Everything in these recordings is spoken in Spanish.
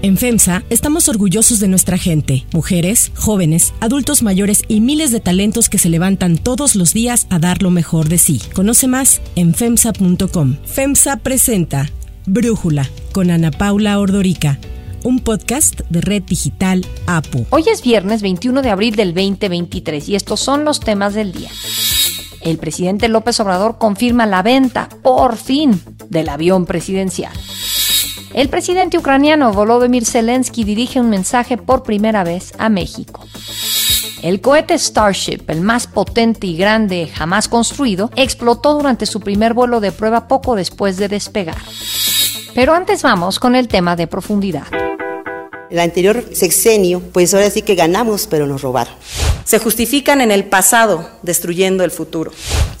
En FEMSA estamos orgullosos de nuestra gente, mujeres, jóvenes, adultos mayores y miles de talentos que se levantan todos los días a dar lo mejor de sí. Conoce más en FEMSA.com. FEMSA presenta Brújula con Ana Paula Ordorica un podcast de Red Digital APU. Hoy es viernes 21 de abril del 2023 y estos son los temas del día. El presidente López Obrador confirma la venta, por fin, del avión presidencial. El presidente ucraniano Volodymyr Zelensky dirige un mensaje por primera vez a México. El cohete Starship, el más potente y grande jamás construido, explotó durante su primer vuelo de prueba poco después de despegar. Pero antes vamos con el tema de profundidad. El anterior sexenio, pues ahora sí que ganamos, pero nos robaron. Se justifican en el pasado, destruyendo el futuro.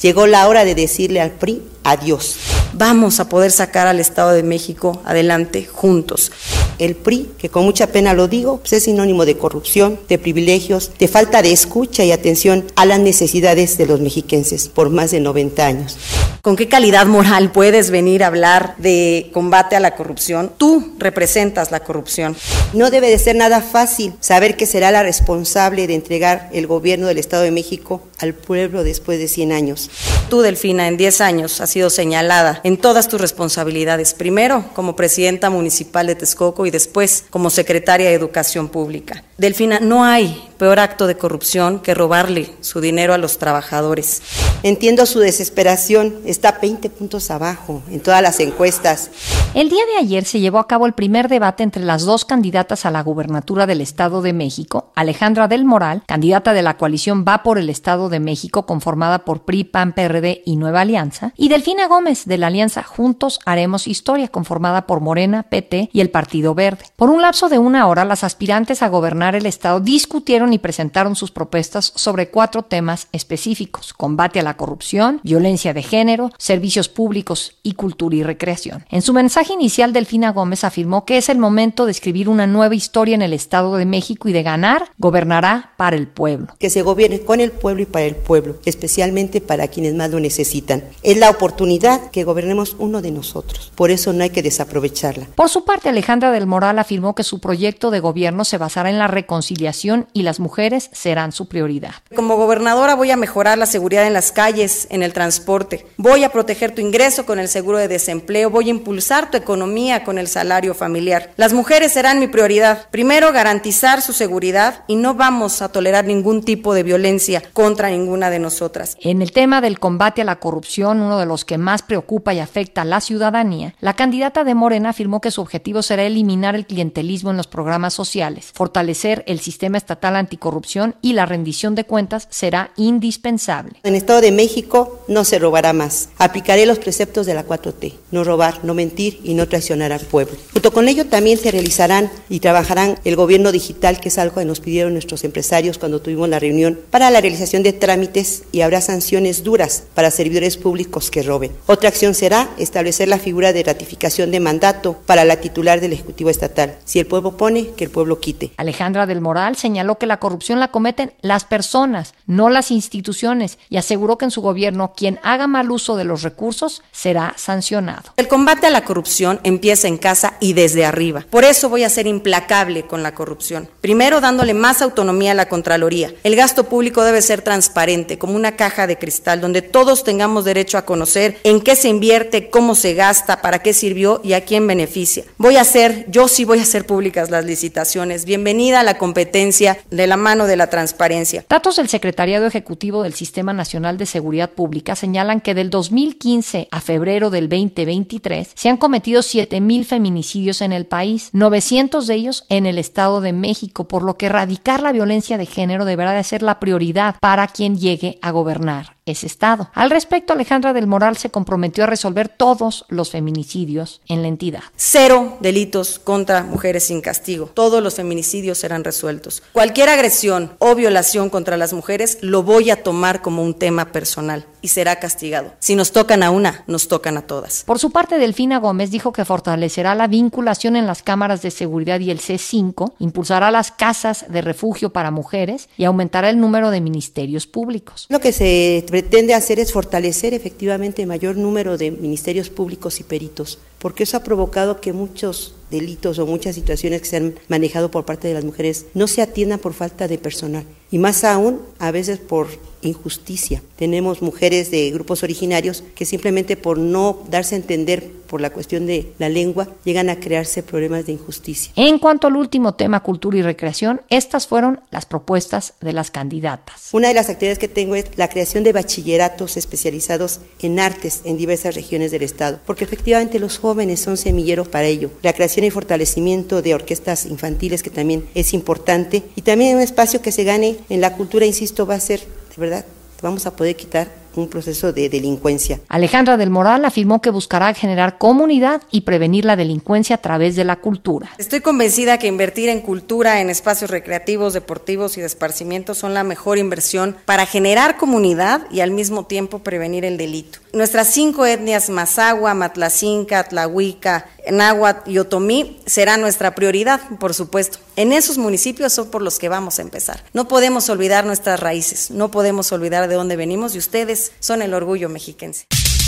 Llegó la hora de decirle al PRI adiós. Vamos a poder sacar al Estado de México adelante juntos. El PRI, que con mucha pena lo digo, pues es sinónimo de corrupción, de privilegios, de falta de escucha y atención a las necesidades de los mexiquenses por más de 90 años. ¿Con qué calidad moral puedes venir a hablar de combate a la corrupción? Tú representas la corrupción. No debe de ser nada fácil saber que será la responsable de entregar el gobierno del Estado de México al pueblo después de 100 años. Tú, Delfina, en 10 años has sido señalada en todas tus responsabilidades. Primero, como presidenta municipal de Texcoco y después como secretaria de Educación Pública. Delfina, no hay peor acto de corrupción que robarle su dinero a los trabajadores. Entiendo su desesperación, está 20 puntos abajo en todas las encuestas. El día de ayer se llevó a cabo el primer debate entre las dos candidatas a la gubernatura del Estado de México, Alejandra del Moral, candidata de la coalición Va por el Estado de México conformada por PRI, PAN, PRD y Nueva Alianza, y Delfina Gómez de la alianza Juntos Haremos Historia conformada por Morena, PT y el Partido Verde. Por un lapso de una hora, las aspirantes a gobernar el Estado discutieron y presentaron sus propuestas sobre cuatro temas específicos, combate a la corrupción, violencia de género, servicios públicos y cultura y recreación. En su mensaje inicial, Delfina Gómez afirmó que es el momento de escribir una nueva historia en el Estado de México y de ganar, gobernará para el pueblo. Que se gobierne con el pueblo y para el pueblo, especialmente para quienes más lo necesitan. Es la oportunidad que gobernemos uno de nosotros. Por eso no hay que desaprovecharla. Por su parte, Alejandra del Moral afirmó que su proyecto de gobierno se basará en la reconciliación y las mujeres serán su prioridad. Como gobernadora voy a mejorar la seguridad en las calles, en el transporte, voy a proteger tu ingreso con el seguro de desempleo, voy a impulsar tu economía con el salario familiar. Las mujeres serán mi prioridad. Primero, garantizar su seguridad y no vamos a tolerar ningún tipo de violencia contra ninguna de nosotras. En el tema del combate a la corrupción, uno de los que más preocupa y afecta a la ciudadanía, la candidata de Morena afirmó que su objetivo será eliminar el clientelismo en los programas sociales, fortalecer el sistema estatal anticorrupción y la rendición de cuentas será indispensable. En el Estado de México no se robará más. Aplicaré los preceptos de la 4T, no robar, no mentir y no traicionar al pueblo. Junto con ello también se realizarán y trabajarán el gobierno digital, que es algo que nos pidieron nuestros empresarios cuando tuvimos la reunión, para la realización de trámites y habrá sanciones duras para servidores públicos que roben. Otra acción será establecer la figura de ratificación de mandato para la titular del Ejecutivo Estatal. Si el pueblo pone, que el pueblo quite. Alejandra del Moral señaló que la corrupción la cometen las personas, no las instituciones, y aseguró que en su gobierno quien haga mal uso de los recursos será sancionado. El combate a la corrupción empieza en casa y desde arriba. Por eso voy a ser implacable con la corrupción. Primero, dándole más autonomía a la Contraloría. El gasto público debe ser transparente, como una caja de cristal, donde todos tengamos derecho a conocer en qué se invierte, cómo se gasta, para qué sirvió y a quién beneficia. Voy a hacer, yo sí voy a hacer públicas las licitaciones. Bienvenida a la competencia de la mano de la transparencia. Datos del Secretariado Ejecutivo del Sistema Nacional de Seguridad Pública señalan que del 2015 a febrero del 2023 se han cometido 7.000 feminicidios en el país, 900 de ellos en el Estado de México, por lo que erradicar la violencia de género deberá de ser la prioridad para quien llegue a gobernar ese Estado. Al respecto, Alejandra del Moral se comprometió a resolver todos los feminicidios en la entidad. Cero delitos contra mujeres sin castigo. Todos los feminicidios serán resueltos. Cualquier agresión o violación contra las mujeres lo voy a tomar como un tema personal y será castigado. Si nos tocan a una, nos tocan a todas. Por su parte, Delfina Gómez dijo que fortalecerá la vinculación en las cámaras de seguridad y el C5, impulsará las casas de refugio para mujeres y aumentará el número de ministerios públicos. Lo que se pretende hacer es fortalecer efectivamente el mayor número de ministerios públicos y peritos, porque eso ha provocado que muchos delitos o muchas situaciones que se han manejado por parte de las mujeres no se atiendan por falta de personal y más aún a veces por injusticia. Tenemos mujeres de grupos originarios que simplemente por no darse a entender por la cuestión de la lengua llegan a crearse problemas de injusticia. En cuanto al último tema, cultura y recreación, estas fueron las propuestas de las candidatas. Una de las actividades que tengo es la creación de bachilleratos especializados en artes en diversas regiones del estado, porque efectivamente los jóvenes son semilleros para ello. La creación y fortalecimiento de orquestas infantiles que también es importante. Y también un espacio que se gane en la cultura, insisto, va a ser de verdad, vamos a poder quitar un proceso de delincuencia. Alejandra del Moral afirmó que buscará generar comunidad y prevenir la delincuencia a través de la cultura. Estoy convencida que invertir en cultura, en espacios recreativos, deportivos y de esparcimiento son la mejor inversión para generar comunidad y al mismo tiempo prevenir el delito. Nuestras cinco etnias, Mazagua, Matlacinca, Tlahuica, Náhuatl y Otomí, será nuestra prioridad, por supuesto. En esos municipios son por los que vamos a empezar. No podemos olvidar nuestras raíces, no podemos olvidar de dónde venimos y ustedes son el orgullo mexiquense.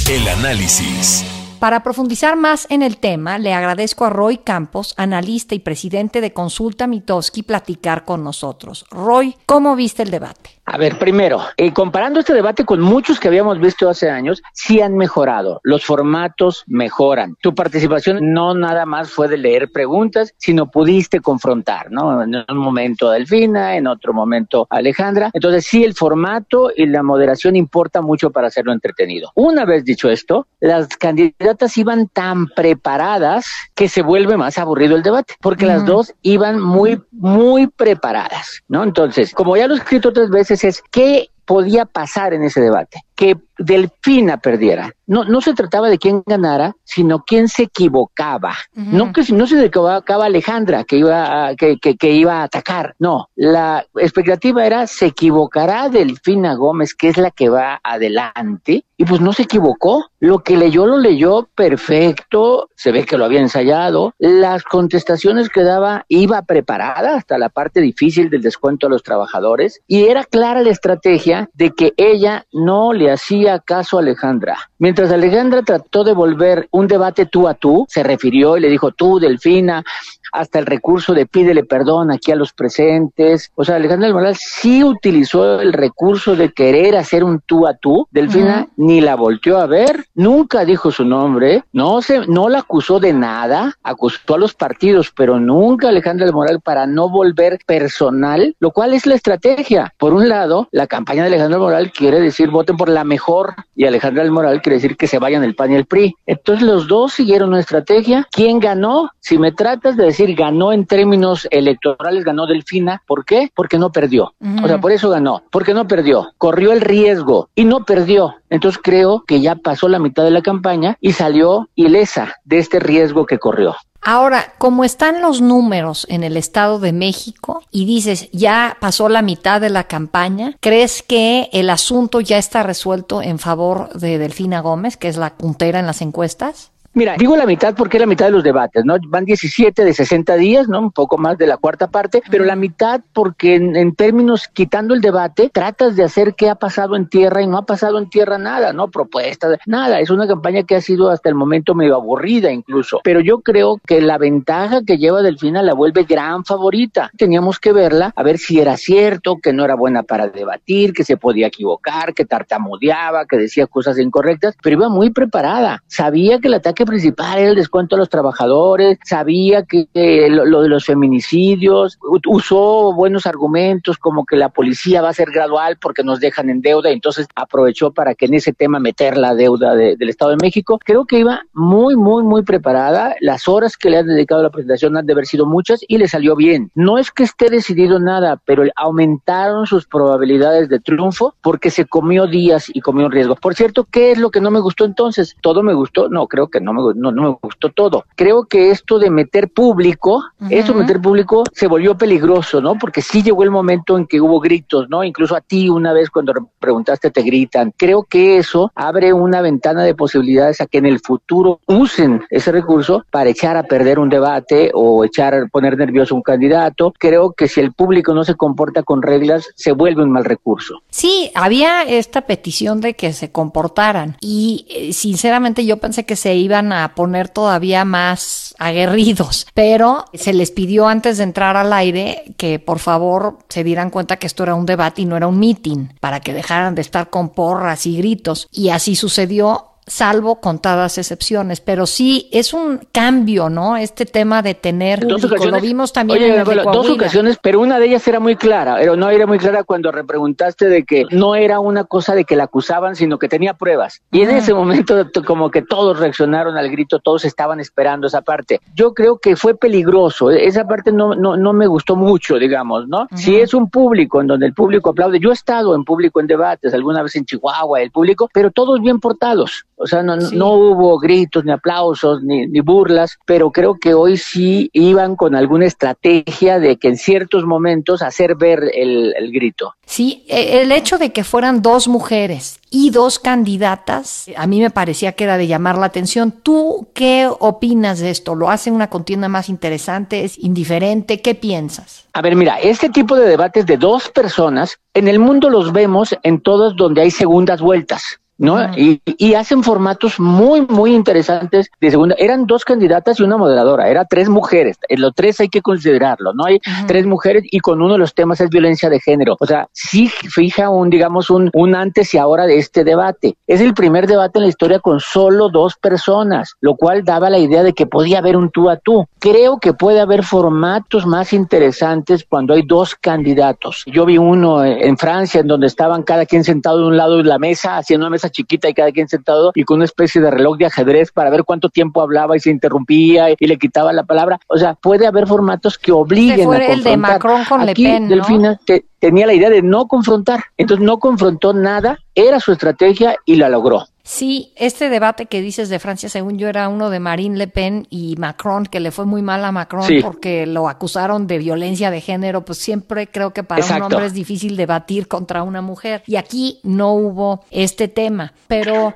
El análisis. Para profundizar más en el tema, le agradezco a Roy Campos, analista y presidente de Consulta Mitoski, platicar con nosotros. Roy, ¿cómo viste el debate? A ver, primero, eh, comparando este debate con muchos que habíamos visto hace años, sí han mejorado. Los formatos mejoran. Tu participación no nada más fue de leer preguntas, sino pudiste confrontar, ¿no? En un momento Delfina, en otro momento Alejandra. Entonces, sí, el formato y la moderación importa mucho para hacerlo entretenido. Una vez dicho esto, las candidatas iban tan preparadas que se vuelve más aburrido el debate, porque las dos iban muy, muy preparadas, ¿no? Entonces, como ya lo he escrito tres veces, es qué podía pasar en ese debate, que Delfina perdiera. No, no se trataba de quién ganara, sino quién se equivocaba. No que no se equivocaba Alejandra, que iba, a, que, que, que, iba a atacar. No, la expectativa era se equivocará Delfina Gómez, que es la que va adelante, y pues no se equivocó. Lo que leyó lo leyó perfecto, se ve que lo había ensayado. Las contestaciones que daba iba preparada hasta la parte difícil del descuento a los trabajadores y era clara la estrategia de que ella no le hacía caso Alejandra. Mientras Alejandra trató de volver un debate tú a tú, se refirió y le dijo tú, Delfina, hasta el recurso de pídele perdón aquí a los presentes. O sea, Alejandra del Moral sí utilizó el recurso de querer hacer un tú a tú. Delfina uh -huh. ni la volteó a ver, nunca dijo su nombre, no se, no la acusó de nada, acusó a los partidos, pero nunca Alejandra del Moral para no volver personal, lo cual es la estrategia. Por un lado, la campaña de Alejandra del Moral quiere decir voten por la mejor y Alejandra del Moral quiere decir que se vayan el PAN y el PRI. Entonces los dos siguieron una estrategia. ¿Quién ganó? Si me tratas de decir ganó en términos electorales, ganó Delfina. ¿Por qué? Porque no perdió. Uh -huh. O sea, por eso ganó. Porque no perdió. Corrió el riesgo y no perdió. Entonces creo que ya pasó la mitad de la campaña y salió ilesa de este riesgo que corrió. Ahora, como están los números en el Estado de México y dices, ya pasó la mitad de la campaña, ¿crees que el asunto ya está resuelto en favor de Delfina Gómez, que es la puntera en las encuestas? Mira, digo la mitad porque es la mitad de los debates, ¿no? Van 17 de 60 días, ¿no? Un poco más de la cuarta parte, pero la mitad porque en, en, términos, quitando el debate, tratas de hacer qué ha pasado en tierra y no ha pasado en tierra nada, ¿no? Propuestas, nada. Es una campaña que ha sido hasta el momento medio aburrida incluso, pero yo creo que la ventaja que lleva Delfina la vuelve gran favorita. Teníamos que verla, a ver si era cierto, que no era buena para debatir, que se podía equivocar, que tartamudeaba, que decía cosas incorrectas, pero iba muy preparada. Sabía que el ataque principal el descuento a los trabajadores, sabía que, lo, de los feminicidios, usó buenos argumentos como que la policía va a ser gradual porque nos dejan en deuda, entonces aprovechó para que en ese tema meter la deuda de, del Estado de México. Creo que iba muy, muy, muy preparada. Las horas que le han dedicado a la presentación han de haber sido muchas y le salió bien. No es que esté decidido nada, pero aumentaron sus probabilidades de triunfo porque se comió días y comió riesgo. Por cierto, ¿qué es lo que no me gustó entonces? ¿Todo me gustó? No, creo que no me, no, no me gustó todo. Creo que esto de meter público, uh -huh. esto de meter público se volvió peligroso, ¿no? Porque sí llegó el momento en que hubo gritos, ¿no? Incluso a ti una vez cuando preguntaste te gritan. Creo que eso abre una ventana de posibilidades a que en el futuro usen ese recurso para echar a perder un debate o echar, poner nervioso a un candidato. Creo que si el público no se comporta con reglas, se vuelve un mal recurso. Sí, había esta petición de que se comportaran y eh, sinceramente yo pensé que se iba a poner todavía más aguerridos, pero se les pidió antes de entrar al aire que por favor se dieran cuenta que esto era un debate y no era un meeting, para que dejaran de estar con porras y gritos. Y así sucedió salvo contadas excepciones, pero sí es un cambio, ¿no? Este tema de tener Dos ocasiones, lo vimos también oye, en dos ocasiones, pero una de ellas era muy clara, pero no era muy clara cuando repreguntaste de que no era una cosa de que la acusaban, sino que tenía pruebas. Y en ese momento como que todos reaccionaron al grito, todos estaban esperando esa parte. Yo creo que fue peligroso, e- esa parte no, no, no me gustó mucho, digamos, ¿no? Si es un público en donde el público aplaude, yo he estado en público en debates, alguna vez en Chihuahua, el público, pero todos bien portados. O sea, no, Sí. no hubo gritos, ni aplausos, ni, ni burlas, pero creo que hoy sí iban con alguna estrategia de que en ciertos momentos hacer ver el, el grito. Sí, e- el hecho de que fueran dos mujeres y dos candidatas, a mí me parecía que era de llamar la atención. ¿Tú qué opinas de esto? ¿Lo hace una contienda más interesante? ¿Es indiferente? ¿Qué piensas? A ver, mira, este tipo de debates de dos personas, en el mundo los vemos en todos donde hay segundas vueltas. ¿No? Y, y hacen formatos muy, muy interesantes de segunda. Eran dos candidatas y una moderadora, era tres mujeres. En los tres hay que considerarlo, ¿no? Hay tres mujeres y con uno de los temas es violencia de género. O sea, sí fija un, digamos, un, un antes y ahora de este debate. Es el primer debate en la historia con solo dos personas, lo cual daba la idea de que podía haber un tú a tú. Creo que puede haber formatos más interesantes cuando hay dos candidatos. Yo vi uno en Francia en donde estaban cada quien sentado de un lado de la mesa, haciendo una mesa chiquita y cada quien sentado y con una especie de reloj de ajedrez para ver cuánto tiempo hablaba y se interrumpía y le quitaba la palabra. O sea, puede haber formatos que obliguen Ese fue a el de confrontar. Macron con Le Aquí, Pen, ¿no? Delfina te- tenía la idea de no confrontar, entonces no confrontó nada, era su estrategia y la logró. Sí, este debate que dices de Francia, según yo, era uno de Marine Le Pen y Macron, que le fue muy mal a Macron Sí. porque lo acusaron de violencia de género. Pues siempre creo que para un hombre es difícil debatir contra una mujer. Y aquí no hubo este tema. Pero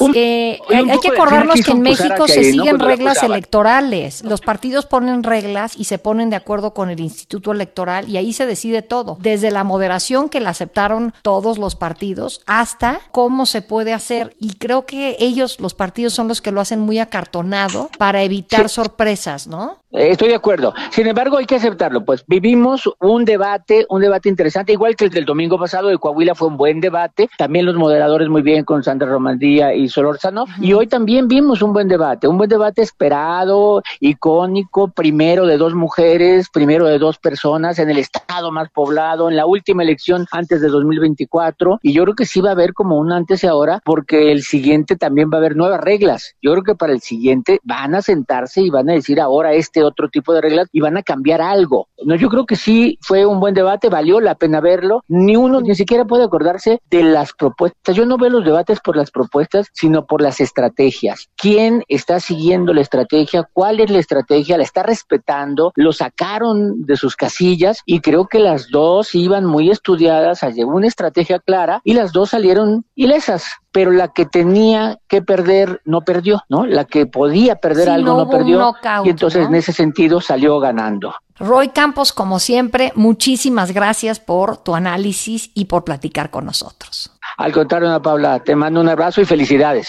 Un- eh, hay, que acordarnos que en México se siguen reglas electorales. Los partidos ponen reglas y se ponen de acuerdo con el Instituto Electoral y ahí se decide todo. Desde la moderación que la aceptaron todos los partidos hasta cómo se puede hacer. Y creo que ellos, los partidos, son los que lo hacen muy acartonado para evitar sorpresas, ¿no? Eh, Estoy de acuerdo. Sin embargo, hay que aceptarlo. Pues vivimos un debate, un debate interesante, igual que el del domingo pasado de Coahuila fue un buen debate. También los moderadores muy bien con Sandra Romandía y Solórzano. Y hoy también vimos un buen debate, un buen debate esperado, icónico, primero de dos mujeres, primero de dos personas en el estado más poblado, en la última elección antes de 2024. Y yo creo que sí va a haber como un antes y ahora, porque el siguiente también va a haber nuevas reglas. Yo creo que para el siguiente van a sentarse y van a decir ahora este otro tipo de reglas y van a cambiar algo. No, yo creo que sí fue un buen debate, valió la pena verlo. Ni uno ni siquiera puede acordarse de las propuestas. Yo no veo los debates por las propuestas, sino por las estrategias. ¿Quién está siguiendo la estrategia? ¿Cuál es la estrategia? ¿La está respetando? ¿Lo sacaron de sus casillas? Y creo que las dos iban muy estudiadas, llevar una estrategia clara y las dos salieron ilesas. Pero la que tenía que perder no perdió, ¿no? La que podía perder Sí, algo no perdió. knockout, y entonces ¿no? en ese sentido salió ganando. Roy Campos, como siempre, muchísimas gracias por tu análisis y por platicar con nosotros. Al contrario, Ana Paula, te mando un abrazo y felicidades.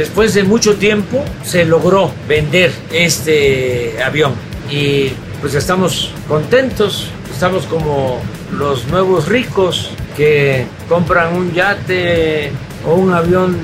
Después de mucho tiempo se logró vender este avión. Y pues estamos contentos, estamos como los nuevos ricos que compran un yate o un avión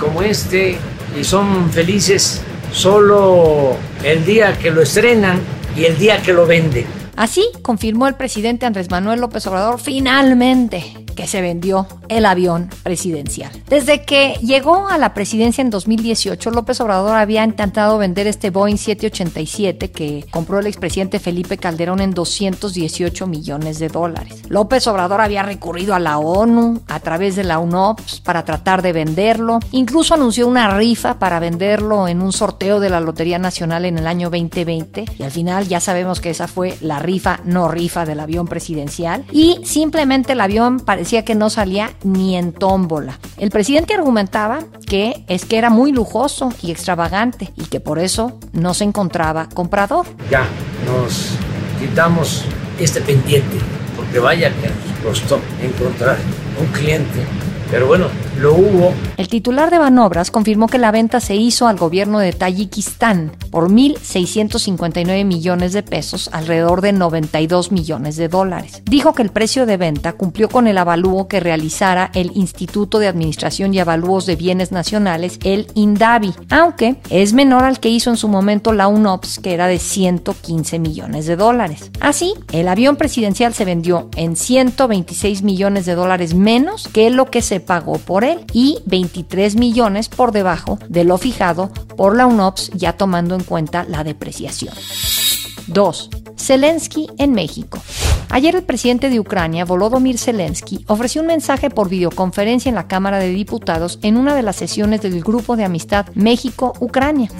como este y son felices solo el día que lo estrenan y el día que lo venden. Así confirmó el presidente Andrés Manuel López Obrador finalmente que se vendió el avión presidencial. Desde que llegó a la presidencia en 2018, López Obrador había intentado vender este Boeing 787 que compró el expresidente Felipe Calderón en 218 millones de dólares. López Obrador había recurrido a la ONU a través de la UNOPS para tratar de venderlo. Incluso anunció una rifa para venderlo en un sorteo de la Lotería Nacional en el año 2020 y al final ya sabemos que esa fue la rifa no rifa del avión presidencial y simplemente el avión parecía que no salía ni en tómbola. El presidente argumentaba que es que era muy lujoso y extravagante y que por eso no se encontraba comprador. Ya nos quitamos este pendiente, porque vaya que nos costó encontrar un cliente pero bueno, lo hubo. El titular de Banobras confirmó que la venta se hizo al gobierno de Tayikistán por 1.659 millones de pesos, alrededor de 92 millones de dólares. Dijo que el precio de venta cumplió con el avalúo que realizara el Instituto de Administración y Avalúos de Bienes Nacionales, el INDAVI, aunque es menor al que hizo en su momento la UNOPS, que era de 115 millones de dólares. Así, el avión presidencial se vendió en 126 millones de dólares menos que lo que se pagó por él y 23 millones por debajo de lo fijado por la UNOPS ya tomando en cuenta la depreciación. 2. Zelensky en México. Ayer el presidente de Ucrania, Volodymyr Zelensky, ofreció un mensaje por videoconferencia en la Cámara de Diputados en una de las sesiones del Grupo de Amistad México-Ucrania.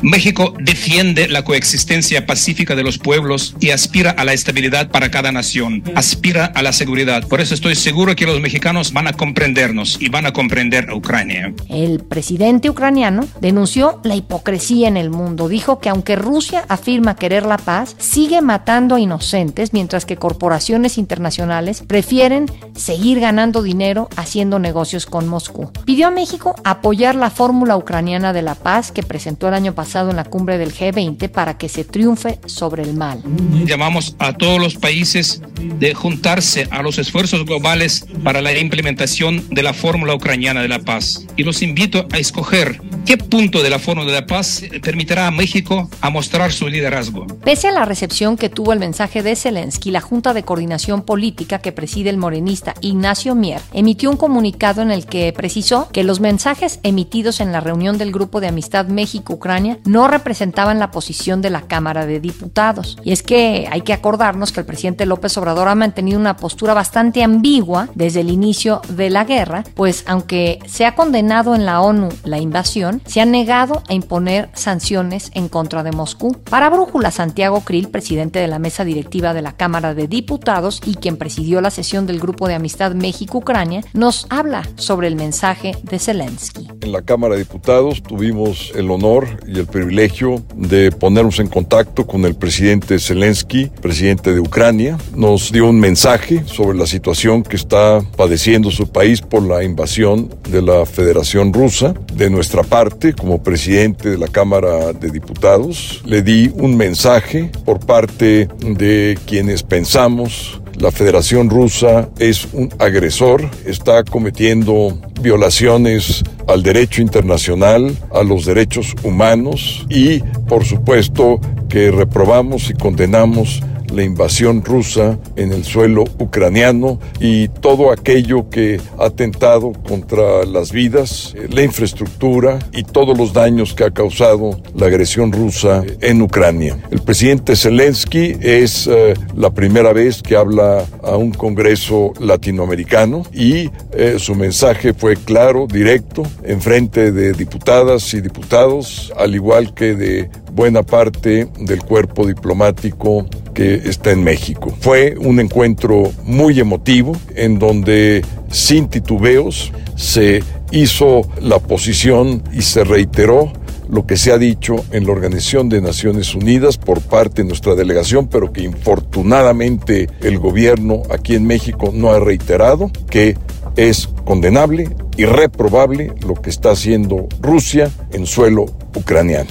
México defiende la coexistencia pacífica de los pueblos y aspira a la estabilidad para cada nación, aspira a la seguridad. Por eso estoy seguro que los mexicanos van a comprendernos y van a comprender a Ucrania. El presidente ucraniano denunció la hipocresía en el mundo. Dijo que aunque Rusia afirma querer la paz, sigue matando a inocentes mientras que corporaciones internacionales prefieren seguir ganando dinero haciendo negocios con Moscú. Pidió a México apoyar la fórmula ucraniana de la paz que presentó el año pasado en la cumbre del G20 para que se triunfe sobre el mal. Llamamos a todos los países de juntarse a los esfuerzos globales para la implementación de la fórmula ucraniana de la paz. Y los invito a escoger qué punto de la fórmula de la paz permitirá a México a mostrar su liderazgo. Pese a la recepción que tuvo el mensaje de Zelensky, la Junta de Coordinación Política que preside el morenista Ignacio Mier emitió un comunicado en el que precisó que los mensajes emitidos en la reunión del Grupo de Amistad México-Ucrania no representaban la posición de la Cámara de Diputados. Y es que hay que acordarnos que el presidente López Obrador ha mantenido una postura bastante ambigua desde el inicio de la guerra, pues aunque se ha condenado en la ONU la invasión, se ha negado a imponer sanciones en contra de Moscú. Para Brújula, Santiago Krill, presidente de la mesa directiva de la Cámara de Diputados y quien presidió la sesión del Grupo de Amistad México-Ucrania, nos habla sobre el mensaje de Zelensky. En la Cámara de Diputados tuvimos el honor y el privilegio de ponernos en contacto con el presidente Zelensky, presidente de Ucrania. Nos dio un mensaje sobre la situación que está padeciendo su país por la invasión de la Federación Rusa. De nuestra parte, como presidente de la Cámara de Diputados, le di un mensaje por parte de quienes pensamos la Federación Rusa es un agresor, está cometiendo violaciones al derecho internacional, a los derechos humanos y, por supuesto, que reprobamos y condenamos la invasión rusa en el suelo ucraniano y todo aquello que ha atentado contra las vidas, eh, la infraestructura y todos los daños que ha causado la agresión rusa en Ucrania. El presidente Zelensky es eh, la primera vez que habla a un Congreso latinoamericano y eh, su mensaje fue claro, directo, en frente de diputadas y diputados, al igual que de buena parte del cuerpo diplomático que está en México. Fue un encuentro muy emotivo en donde sin titubeos se hizo la posición y se reiteró lo que se ha dicho en la Organización de Naciones Unidas por parte de nuestra delegación, pero que infortunadamente el gobierno aquí en México no ha reiterado, que es condenable y reprobable lo que está haciendo Rusia en suelo ucraniano.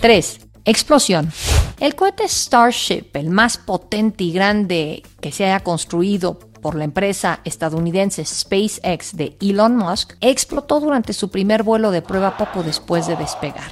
3. Explosión. El cohete Starship, el más potente y grande que se haya construido por la empresa estadounidense SpaceX de Elon Musk, explotó durante su primer vuelo de prueba poco después de despegar.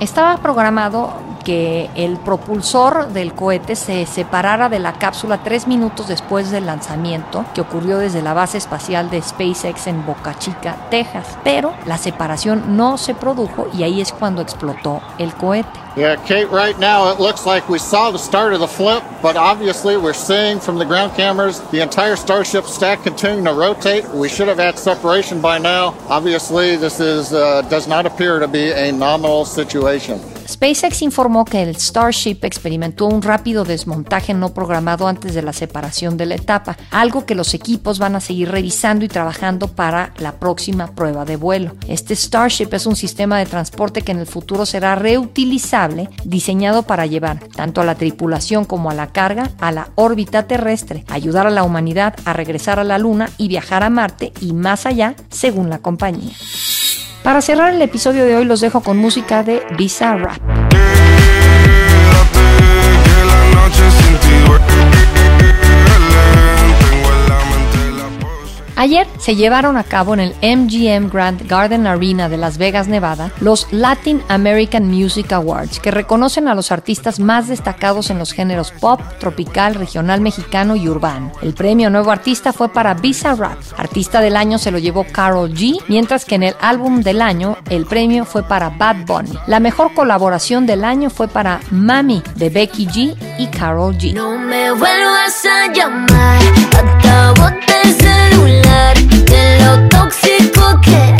Estaba programado que el propulsor del cohete se separara de la cápsula tres minutos después del lanzamiento, que ocurrió desde la base espacial de SpaceX en Boca Chica, Texas. Pero la separación no se produjo y ahí es cuando explotó el cohete. Yeah, Kate, right now it looks like we saw the start of the flip, but obviously we're seeing from the ground cameras the entire Starship stack continuing to rotate. We should have had separation by now. Obviously, this is uh, does not appear to be a nominal situation. SpaceX informó que el Starship experimentó un rápido desmontaje no programado antes de la separación de la etapa, algo que los equipos van a seguir revisando y trabajando para la próxima prueba de vuelo. Este Starship es un sistema de transporte que en el futuro será reutilizable, diseñado para llevar tanto a la tripulación como a la carga a la órbita terrestre, ayudar a la humanidad a regresar a la Luna y viajar a Marte y más allá, según la compañía. Para cerrar el episodio de hoy los dejo con música de Visa Ayer se llevaron a cabo en el MGM Grand Garden Arena de Las Vegas, Nevada, los Latin American Music Awards, que reconocen a los artistas más destacados en los géneros pop, tropical, regional mexicano y urbano. El premio Nuevo Artista fue para Visa Rap. Artista del año se lo llevó Carol G, mientras que en el álbum del año el premio fue para Bad Bunny. La mejor colaboración del año fue para Mami de Becky G y Carol G. No me vuelvas a llamar, acabo el celular. De lo tóxico que